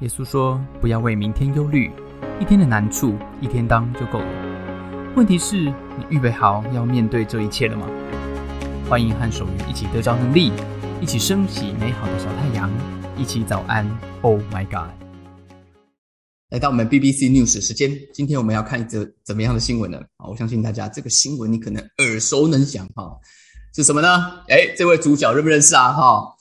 耶稣说：“不要为明天忧虑，一天的难处一天当就够了。问题是，你预备好要面对这一切了吗？”欢迎和守愚一起得着能力，一起升起美好的小太阳，一起早安。Oh my God！来到我们 BBC News 时间，今天我们要看一则怎么样的新闻呢？啊，我相信大家这个新闻你可能耳熟能详哈，是什么呢？哎，这位主角认不认识啊？哈。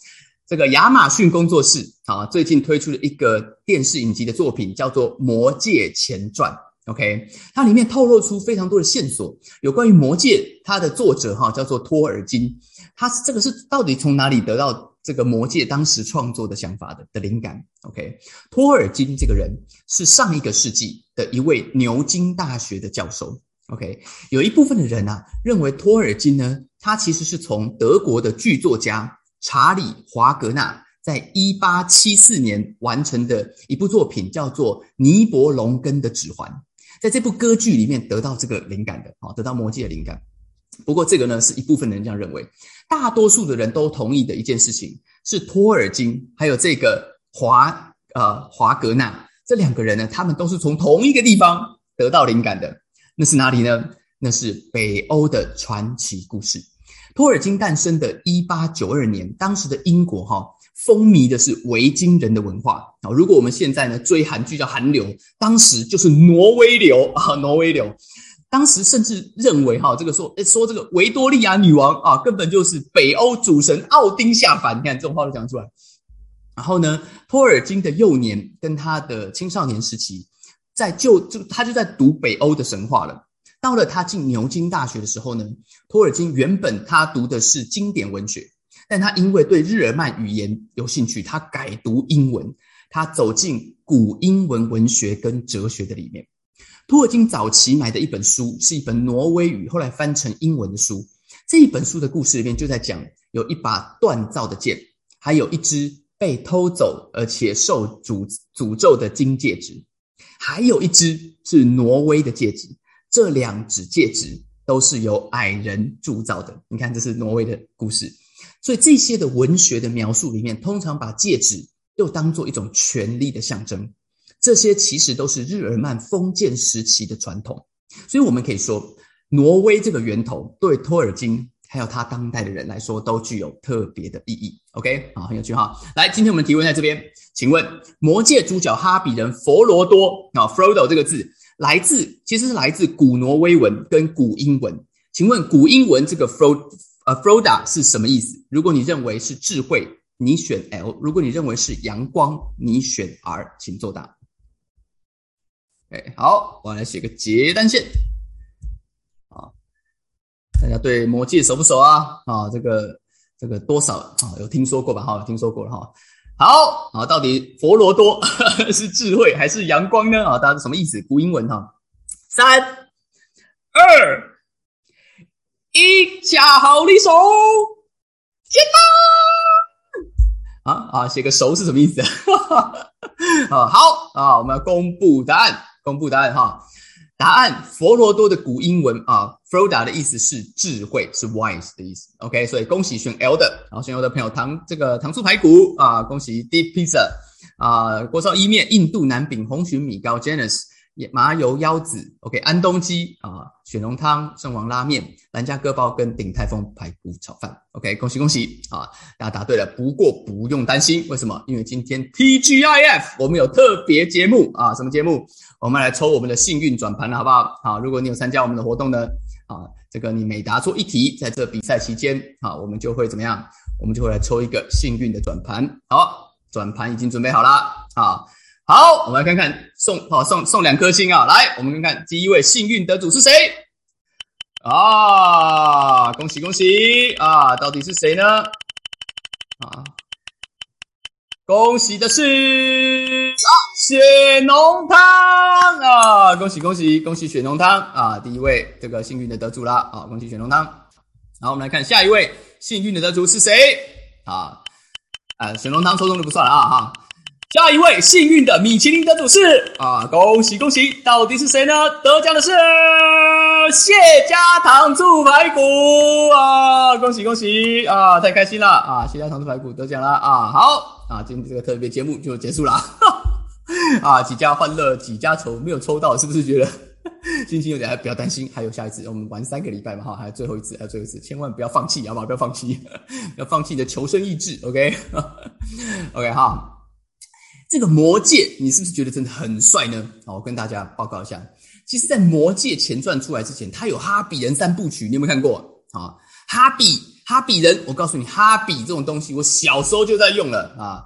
这个亚马逊工作室啊，最近推出了一个电视影集的作品，叫做《魔戒前传》。OK，它里面透露出非常多的线索，有关于魔戒。它的作者哈叫做托尔金，他这个是到底从哪里得到这个魔戒当时创作的想法的的灵感？OK，托尔金这个人是上一个世纪的一位牛津大学的教授。OK，有一部分的人啊认为托尔金呢，他其实是从德国的剧作家。查理·华格纳在一八七四年完成的一部作品，叫做《尼伯龙根的指环》。在这部歌剧里面得到这个灵感的，好，得到魔戒的灵感。不过，这个呢是一部分人这样认为，大多数的人都同意的一件事情是托尔金还有这个华呃华格纳这两个人呢，他们都是从同一个地方得到灵感的。那是哪里呢？那是北欧的传奇故事。托尔金诞生的一八九二年，当时的英国哈风靡的是维京人的文化啊。如果我们现在呢追韩剧叫韩流，当时就是挪威流啊，挪威流。当时甚至认为哈这个说说这个维多利亚女王啊，根本就是北欧主神奥丁下凡。你看这种话都讲出来。然后呢，托尔金的幼年跟他的青少年时期，在就就他就在读北欧的神话了。到了他进牛津大学的时候呢，托尔金原本他读的是经典文学，但他因为对日耳曼语言有兴趣，他改读英文，他走进古英文文学跟哲学的里面。托尔金早期买的一本书是一本挪威语，后来翻成英文的书。这一本书的故事里面就在讲，有一把锻造的剑，还有一只被偷走而且受诅诅咒的金戒指，还有一只是挪威的戒指。这两指戒指都是由矮人铸造的。你看，这是挪威的故事。所以这些的文学的描述里面，通常把戒指又当做一种权力的象征。这些其实都是日耳曼封建时期的传统。所以我们可以说，挪威这个源头对托尔金还有他当代的人来说，都具有特别的意义。OK，好，很有趣哈。来，今天我们提问在这边，请问魔戒主角哈比人佛罗多啊，Frodo 这个字。来自其实是来自古挪威文跟古英文，请问古英文这个 Fro 呃 Froda 是什么意思？如果你认为是智慧，你选 L；如果你认为是阳光，你选 R，请作答。哎，好，我来写个结单线。啊，大家对魔戒熟不熟啊？啊，这个这个多少啊？有听说过吧？哈，听说过了哈。好啊，到底佛罗多 是智慧还是阳光呢？啊，大家什么意思？古英文哈，三二一，下好离手，剪刀。啊啊，写个熟是什么意思？啊，好啊，我们要公布答案，公布答案哈。答案：佛罗多的古英文啊，Froda 的意思是智慧，是 wise 的意思。OK，所以恭喜选 L 的，然后选 L 的朋友，糖这个糖醋排骨啊，恭喜 Deep Pizza 啊，锅烧意面、印度南饼、红鲟米糕、Janice。麻油腰子，OK，安东鸡啊，雪浓汤、圣王拉面、兰家割包跟鼎泰丰排骨炒饭，OK，恭喜恭喜啊！大家答对了，不过不用担心，为什么？因为今天 TGIF 我们有特别节目啊，什么节目？我们来抽我们的幸运转盘了，好不好？好，如果你有参加我们的活动呢，啊，这个你每答错一题，在这比赛期间啊，我们就会怎么样？我们就会来抽一个幸运的转盘。好，转盘已经准备好了啊。好，我们来看看送好送送两颗星啊！来，我们看看第一位幸运得主是谁啊？恭喜恭喜啊！到底是谁呢？啊，恭喜的是啊雪浓汤啊！恭喜恭喜恭喜雪浓汤啊！第一位这个幸运的得主啦啊！恭喜雪浓汤。然后我们来看下一位幸运的得主是谁啊？啊，雪浓汤抽中就不算了啊哈。下一位幸运的米其林得主是啊，恭喜恭喜！到底是谁呢？得奖的是谢家糖醋排骨啊！恭喜恭喜啊！太开心了啊！谢家糖醋排骨得奖了啊！好啊，今天这个特别节目就结束了。啊，几家欢乐几家愁，没有抽到，是不是觉得 心情有点？不要担心，还有下一次，我们玩三个礼拜嘛，哈，还有最后一次，还有最后一次，千万不要放弃，好不好？不要放弃，要放弃你的求生意志，OK，OK 哈。这个魔戒，你是不是觉得真的很帅呢？好，我跟大家报告一下，其实，在魔戒前传出来之前，它有哈比人三部曲，你有没有看过？啊，哈比哈比人，我告诉你，哈比这种东西，我小时候就在用了啊。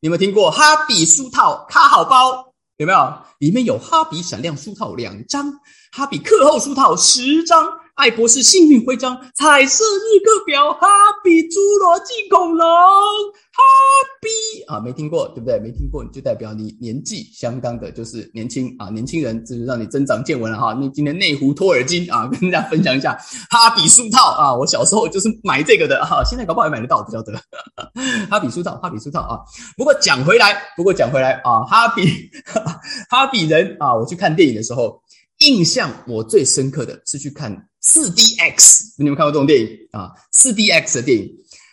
你有没有听过哈比书套卡好包？有没有？里面有哈比闪亮书套两张，哈比课后书套十张。爱博士幸运徽章、彩色日课表、哈比侏罗纪恐龙、哈比啊，没听过对不对？没听过就代表你年纪相当的就是年轻啊，年轻人就是让你增长见闻了哈。你今天内湖托尔金啊，跟大家分享一下哈比书套啊，我小时候就是买这个的哈，现在搞不好也买得到，不晓得。哈比书套，哈比书套啊。不过讲回来，不过讲回来啊，哈比 哈比人啊，我去看电影的时候，印象我最深刻的是去看。四 D X，你有没有看过这种电影啊？四 D X 的电影，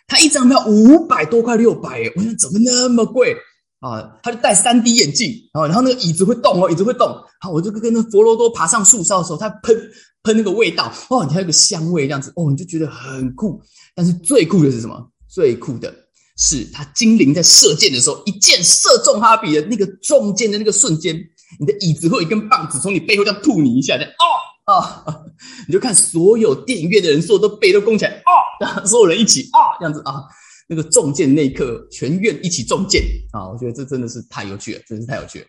它一张票五百多块，六百，我想怎么那么贵啊？他就戴三 D 眼镜啊，然后那个椅子会动哦，椅子会动。好，我就跟那佛罗多爬上树梢的时候，他喷喷那个味道哦，你还有个香味这样子哦，你就觉得很酷。但是最酷的是什么？最酷的是他精灵在射箭的时候，一箭射中哈比的那个中箭的那个瞬间，你的椅子会有一根棒子从你背后这样吐你一下，这样哦。啊，你就看所有电影院的人，所有都背都弓起来啊，所有人一起啊，这样子啊，那个中箭那一刻，全院一起中箭啊，我觉得这真的是太有趣了，真是太有趣了。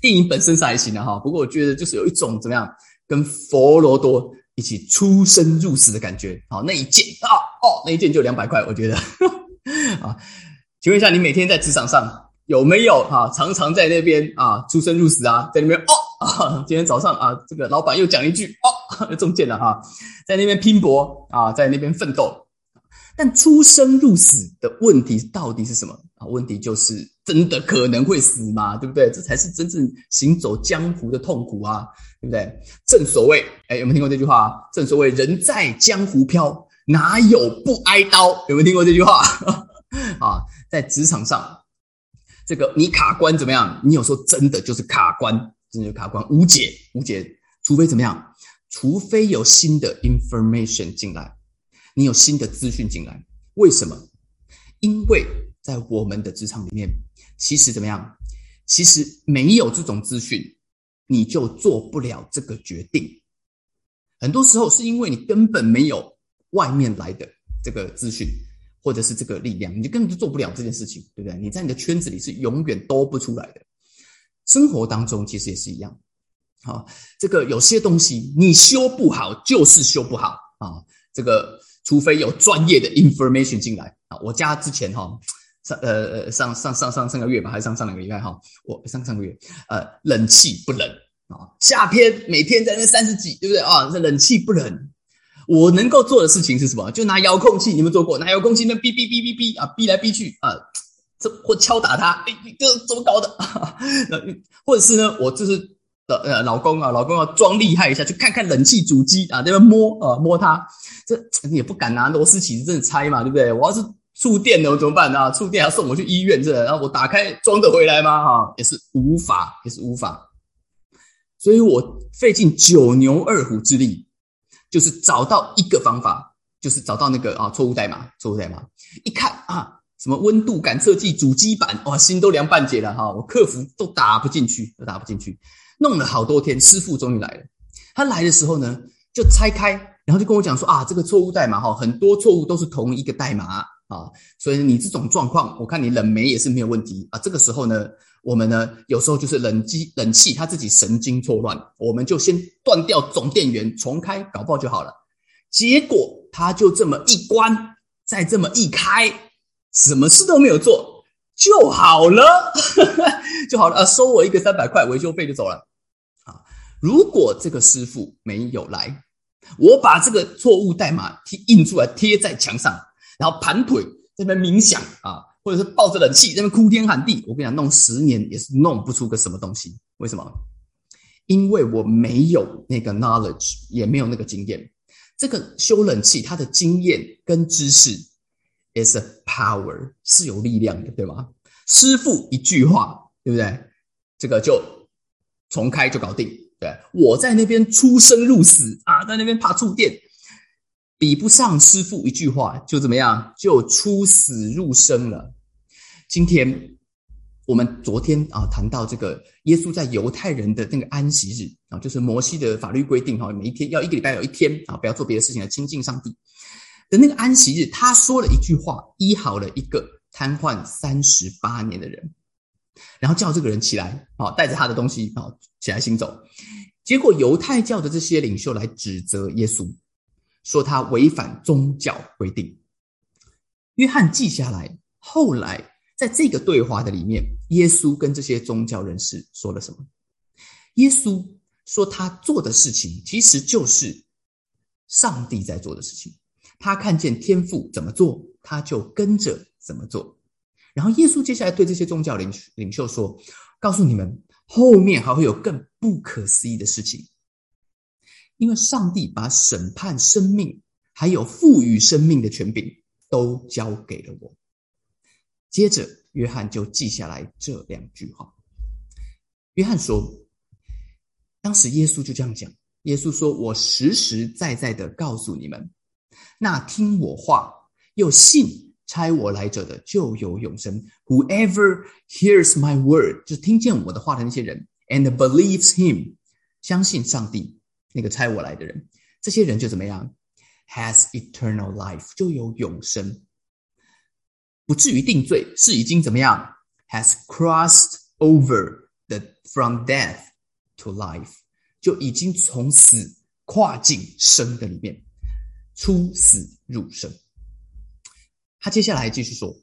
电影本身是还行的哈，不过我觉得就是有一种怎么样，跟佛罗多一起出生入死的感觉。好，那一件啊，哦，那一件就两百块，我觉得 啊，请问一下，你每天在职场上有没有啊，常常在那边啊出生入死啊，在那边哦。今天早上啊，这个老板又讲一句哦，又中箭了哈，在那边拼搏啊，在那边奋斗，但出生入死的问题到底是什么啊？问题就是真的可能会死吗？对不对？这才是真正行走江湖的痛苦啊，对不对？正所谓，哎，有没有听过这句话？正所谓人在江湖飘，哪有不挨刀？有没有听过这句话？啊，在职场上，这个你卡关怎么样？你有时候真的就是卡关。真的就卡关无解，无解，除非怎么样？除非有新的 information 进来，你有新的资讯进来。为什么？因为在我们的职场里面，其实怎么样？其实没有这种资讯，你就做不了这个决定。很多时候是因为你根本没有外面来的这个资讯，或者是这个力量，你就根本就做不了这件事情，对不对？你在你的圈子里是永远都不出来的。生活当中其实也是一样，好，这个有些东西你修不好就是修不好啊。这个除非有专业的 information 进来啊。我家之前哈上呃呃上上上上上个月吧，还是上上两个月哈，我上上个月呃冷气不冷啊，夏天每天在那三十几，对不对啊？这冷气不冷，我能够做的事情是什么？就拿遥控器，你们做过？拿遥控器那哔哔哔哔哔啊，哔来哔去啊。这或敲打他，哎，这怎么搞的？或者是呢？我就是的呃，老公啊，老公要装厉害一下，去看看冷气主机啊，那边摸啊摸它，这你也不敢拿螺丝起子真的拆嘛，对不对？我要是触电了怎么办啊？触电要送我去医院，这然后我打开装得回来吗？哈，也是无法，也是无法。所以我费尽九牛二虎之力，就是找到一个方法，就是找到那个啊错误代码，错误代码，一看啊。什么温度感测器主机板哇，心都凉半截了哈！我客服都打不进去，都打不进去，弄了好多天，师傅终于来了。他来的时候呢，就拆开，然后就跟我讲说啊，这个错误代码哈，很多错误都是同一个代码啊，所以你这种状况，我看你冷媒也是没有问题啊。这个时候呢，我们呢有时候就是冷机冷气它自己神经错乱，我们就先断掉总电源，重开搞爆就好了。结果他就这么一关，再这么一开。什么事都没有做就好了，就好了啊！收我一个三百块维修费就走了啊！如果这个师傅没有来，我把这个错误代码贴印出来贴在墙上，然后盘腿在那边冥想啊，或者是抱着冷气在那边哭天喊地，我跟你讲，弄十年也是弄不出个什么东西。为什么？因为我没有那个 knowledge，也没有那个经验。这个修冷气，它的经验跟知识。is a power 是有力量的，对吧？师傅一句话，对不对？这个就重开就搞定。对我在那边出生入死啊，在那边怕触电，比不上师傅一句话就怎么样，就出死入生了。今天。我们昨天啊谈到这个耶稣在犹太人的那个安息日啊，就是摩西的法律规定哈，每一天要一个礼拜有一天啊，不要做别的事情来亲近上帝的那个安息日，他说了一句话，医好了一个瘫痪三十八年的人，然后叫这个人起来啊，带着他的东西啊起来行走。结果犹太教的这些领袖来指责耶稣，说他违反宗教规定。约翰记下来，后来。在这个对话的里面，耶稣跟这些宗教人士说了什么？耶稣说他做的事情其实就是上帝在做的事情。他看见天父怎么做，他就跟着怎么做。然后耶稣接下来对这些宗教领领袖说：“告诉你们，后面还会有更不可思议的事情，因为上帝把审判生命还有赋予生命的权柄都交给了我。”接着，约翰就记下来这两句话。约翰说：“当时耶稣就这样讲。耶稣说：‘我实实在在的告诉你们，那听我话又信差我来者的，就有永生。Whoever hears my word，就听见我的话的那些人，and believes him，相信上帝那个猜我来的人，这些人就怎么样？Has eternal life，就有永生。”不至于定罪，是已经怎么样？Has crossed over the from death to life，就已经从死跨进生的里面，出死入生。他接下来继续说，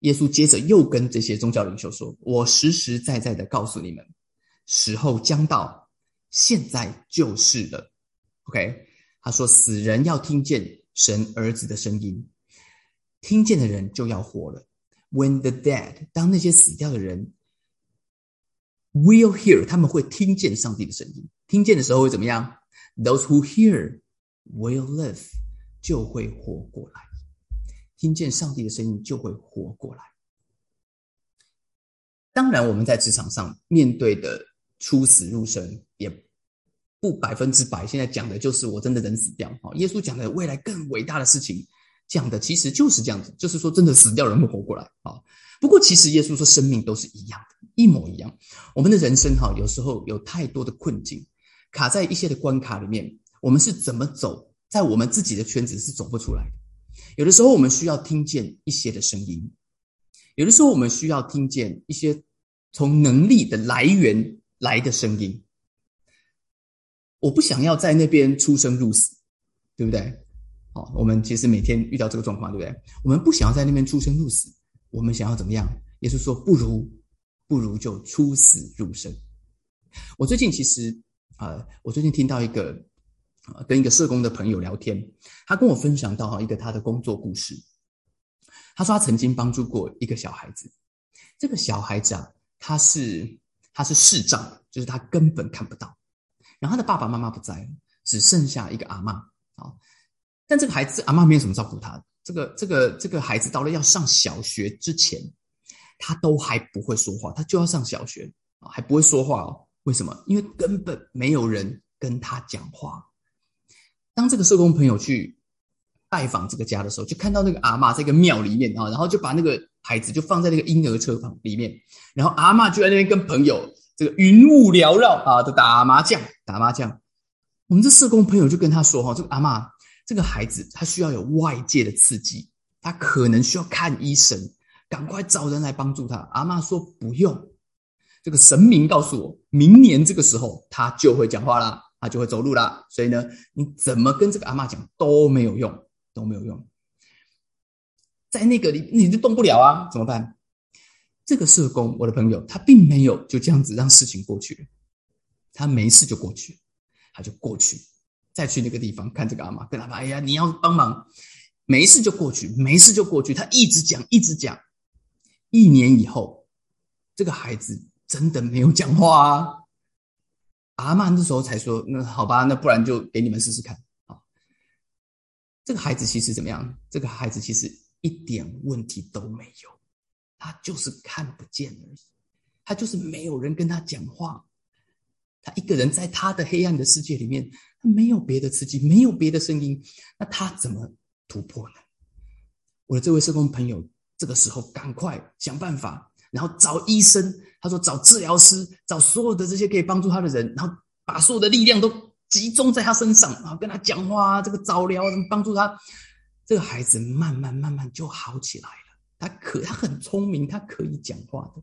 耶稣接着又跟这些宗教领袖说：“我实实在在的告诉你们，时候将到，现在就是了。”OK，他说：“死人要听见神儿子的声音。”听见的人就要活了。When the dead，当那些死掉的人 will hear，他们会听见上帝的声音。听见的时候会怎么样？Those who hear will live，就会活过来。听见上帝的声音就会活过来。当然，我们在职场上面对的出死入生，不百分之百。现在讲的就是我真的人死掉。哈，耶稣讲的未来更伟大的事情。讲的其实就是这样子，就是说真的死掉人会活过来啊。不过其实耶稣说生命都是一样的，一模一样。我们的人生哈，有时候有太多的困境，卡在一些的关卡里面，我们是怎么走，在我们自己的圈子是走不出来的。有的时候我们需要听见一些的声音，有的时候我们需要听见一些从能力的来源来的声音。我不想要在那边出生入死，对不对？好，我们其实每天遇到这个状况，对不对？我们不想要在那边出生入死，我们想要怎么样？耶稣说：“不如，不如就出死入生。”我最近其实啊，我最近听到一个，跟一个社工的朋友聊天，他跟我分享到一个他的工作故事。他说他曾经帮助过一个小孩子，这个小孩子啊，他是他是视障，就是他根本看不到，然后他的爸爸妈妈不在了，只剩下一个阿妈啊。但这个孩子阿妈没有怎么照顾他。这个这个这个孩子到了要上小学之前，他都还不会说话，他就要上小学啊，还不会说话哦。为什么？因为根本没有人跟他讲话。当这个社工朋友去拜访这个家的时候，就看到那个阿妈在一个庙里面啊，然后就把那个孩子就放在那个婴儿车房里面，然后阿妈就在那边跟朋友这个云雾缭绕啊，都打麻将打麻将。我们这社工朋友就跟他说哈，这个阿妈。这个孩子他需要有外界的刺激，他可能需要看医生，赶快找人来帮助他。阿妈说不用，这个神明告诉我，明年这个时候他就会讲话啦，他就会走路啦。所以呢，你怎么跟这个阿妈讲都没有用，都没有用。在那个里你就动不了啊，怎么办？这个社工，我的朋友，他并没有就这样子让事情过去，他没事就过去，他就过去。再去那个地方看这个阿妈，跟他妈，哎呀，你要帮忙，没事就过去，没事就过去。他一直讲，一直讲。一年以后，这个孩子真的没有讲话啊。阿妈那时候才说：“那好吧，那不然就给你们试试看。”啊，这个孩子其实怎么样？这个孩子其实一点问题都没有，他就是看不见而已。他就是没有人跟他讲话，他一个人在他的黑暗的世界里面，他没有别的刺激，没有别的声音，那他怎么突破呢？我的这位社工朋友，这个时候赶快想办法，然后找医生，他说找治疗师，找所有的这些可以帮助他的人，然后把所有的力量都集中在他身上，然后跟他讲话，这个早疗怎么帮助他？这个孩子慢慢慢慢就好起来。他可他很聪明，他可以讲话的。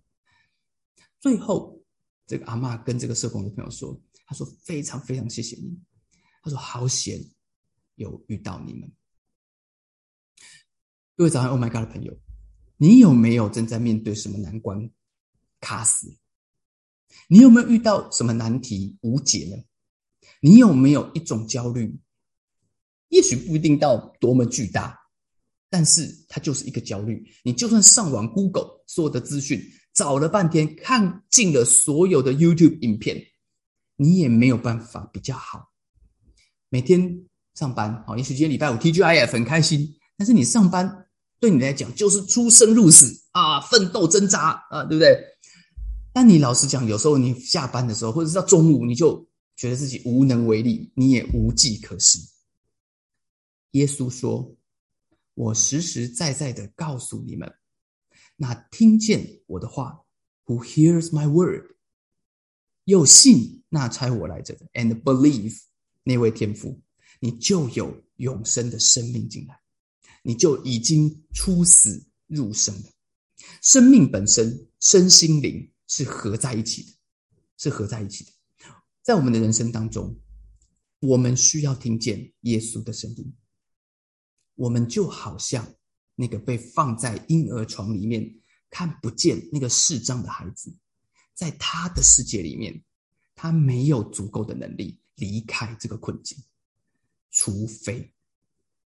最后，这个阿妈跟这个社工的朋友说：“他说非常非常谢谢你，他说好险有遇到你们。”各位早上，Oh my God 的朋友，你有没有正在面对什么难关卡死？你有没有遇到什么难题无解呢？你有没有一种焦虑？也许不一定到多么巨大，但是它就是一个焦虑。你就算上网 Google 所有的资讯，找了半天，看尽了所有的 YouTube 影片，你也没有办法比较好。每天上班，好，也许今天礼拜五 TGIF 很开心，但是你上班对你来讲就是出生入死啊，奋斗挣扎啊，对不对？但你老实讲，有时候你下班的时候，或者是到中午，你就觉得自己无能为力，你也无计可施。耶稣说：“我实实在在的告诉你们，那听见我的话，Who hears my word，又信那差我来着的，and believe 那位天父，你就有永生的生命进来，你就已经出死入生了。生命本身，身心灵是合在一起的，是合在一起的。在我们的人生当中，我们需要听见耶稣的声音。”我们就好像那个被放在婴儿床里面看不见那个视障的孩子，在他的世界里面，他没有足够的能力离开这个困境，除非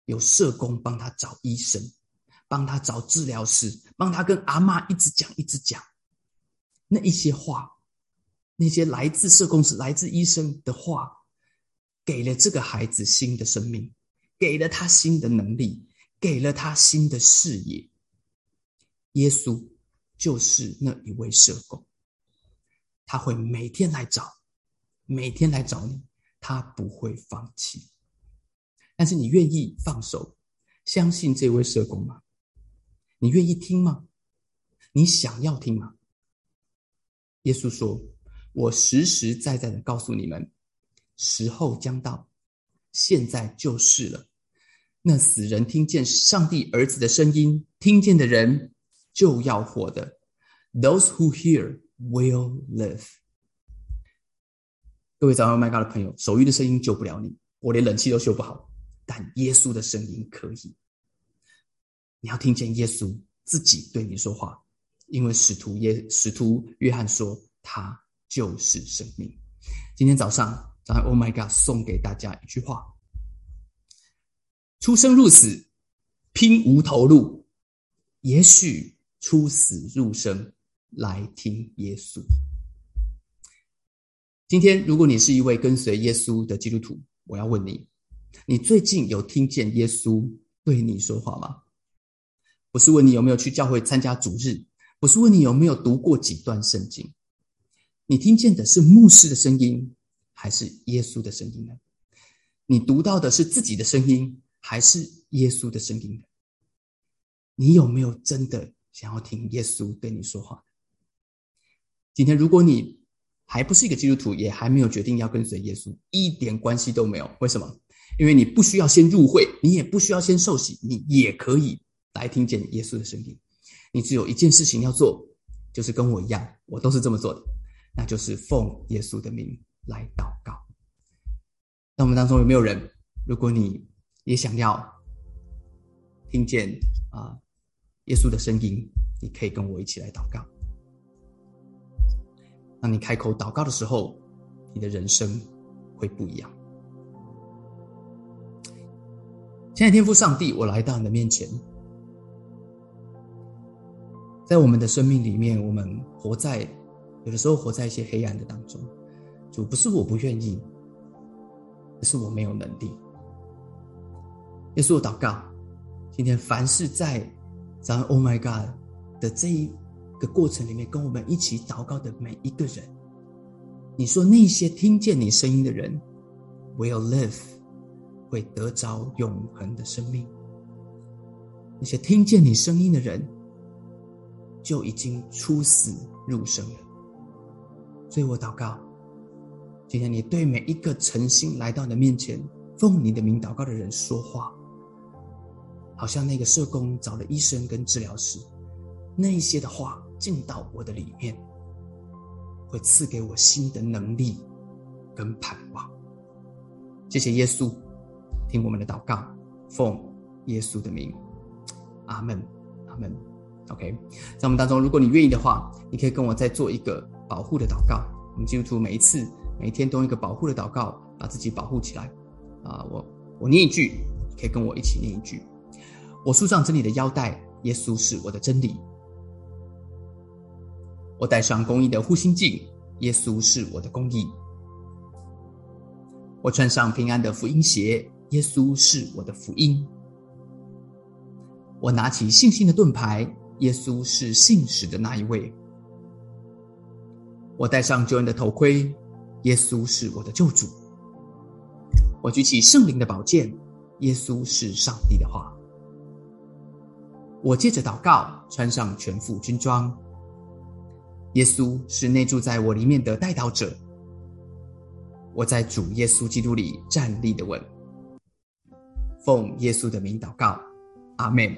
有社工帮他找医生，帮他找治疗师，帮他跟阿妈一直讲一直讲那一些话，那些来自社工是、来自医生的话，给了这个孩子新的生命。给了他新的能力，给了他新的视野。耶稣就是那一位社工，他会每天来找，每天来找你，他不会放弃。但是你愿意放手，相信这位社工吗？你愿意听吗？你想要听吗？耶稣说：“我实实在在的告诉你们，时候将到。”现在就是了。那死人听见上帝儿子的声音，听见的人就要活的。Those who hear will live。各位早上 My God 的朋友，手语的声音救不了你，我连冷气都修不好，但耶稣的声音可以。你要听见耶稣自己对你说话，因为使徒耶使徒约翰说他就是生命。今天早上。早上，Oh my God，送给大家一句话：出生入死，拼无头路。也许出死入生，来听耶稣。今天，如果你是一位跟随耶稣的基督徒，我要问你：你最近有听见耶稣对你说话吗？不是问你有没有去教会参加主日，不是问你有没有读过几段圣经，你听见的是牧师的声音。还是耶稣的声音呢？你读到的是自己的声音，还是耶稣的声音呢？你有没有真的想要听耶稣对你说话？今天，如果你还不是一个基督徒，也还没有决定要跟随耶稣，一点关系都没有。为什么？因为你不需要先入会，你也不需要先受洗，你也可以来听见耶稣的声音。你只有一件事情要做，就是跟我一样，我都是这么做的，那就是奉耶稣的名。来祷告。那我们当中有没有人？如果你也想要听见啊耶稣的声音，你可以跟我一起来祷告。当你开口祷告的时候，你的人生会不一样。亲爱的天父上帝，我来到你的面前，在我们的生命里面，我们活在有的时候活在一些黑暗的当中。主不是我不愿意，而是我没有能力。耶稣，我祷告，今天凡是在咱 Oh my God 的这一个过程里面跟我们一起祷告的每一个人，你说那些听见你声音的人，will live，会得着永恒的生命。那些听见你声音的人，就已经出死入生了。所以我祷告，今天你对每一个诚心来到你的面前，奉你的名祷告的人说话，好像那个社工找了医生跟治疗师，那一些的话进到我的里面，会赐给我新的能力跟盼望。谢谢耶稣，听我们的祷告，奉耶稣的名。阿门，阿门。OK，在我们当中，如果你愿意的话，你可以跟我再做一个保护的祷告。我们基督徒每一次、每天都用一个保护的祷告，把自己保护起来。啊，我我念一句，可以跟我一起念一句：我束上真理的腰带，耶稣是我的真理；我戴上公义的护心镜，耶稣是我的公义；我穿上平安的福音鞋，耶稣是我的福音。我拿起信心的盾牌，耶稣是信使的那一位。我戴上救恩的头盔，耶稣是我的救主。我举起圣灵的宝剑，耶稣是上帝的话。我借着祷告，穿上全副军装，耶稣是内住在我里面的带导者。我在主耶稣基督里站立的稳，奉耶稣的名祷告。阿门，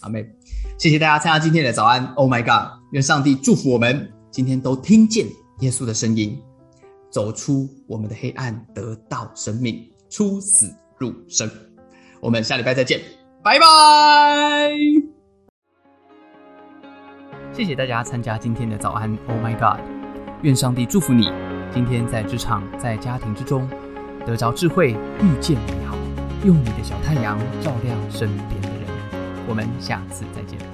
阿门。谢谢大家参加今天的早安。Oh my God！愿上帝祝福我们，今天都听见耶稣的声音，走出我们的黑暗，得到生命，出死入生。我们下礼拜再见，拜拜。谢谢大家参加今天的早安。Oh my God！愿上帝祝福你，今天在职场、在家庭之中得着智慧，遇见美好。用你的小太阳照亮身边的人。我们下次再见。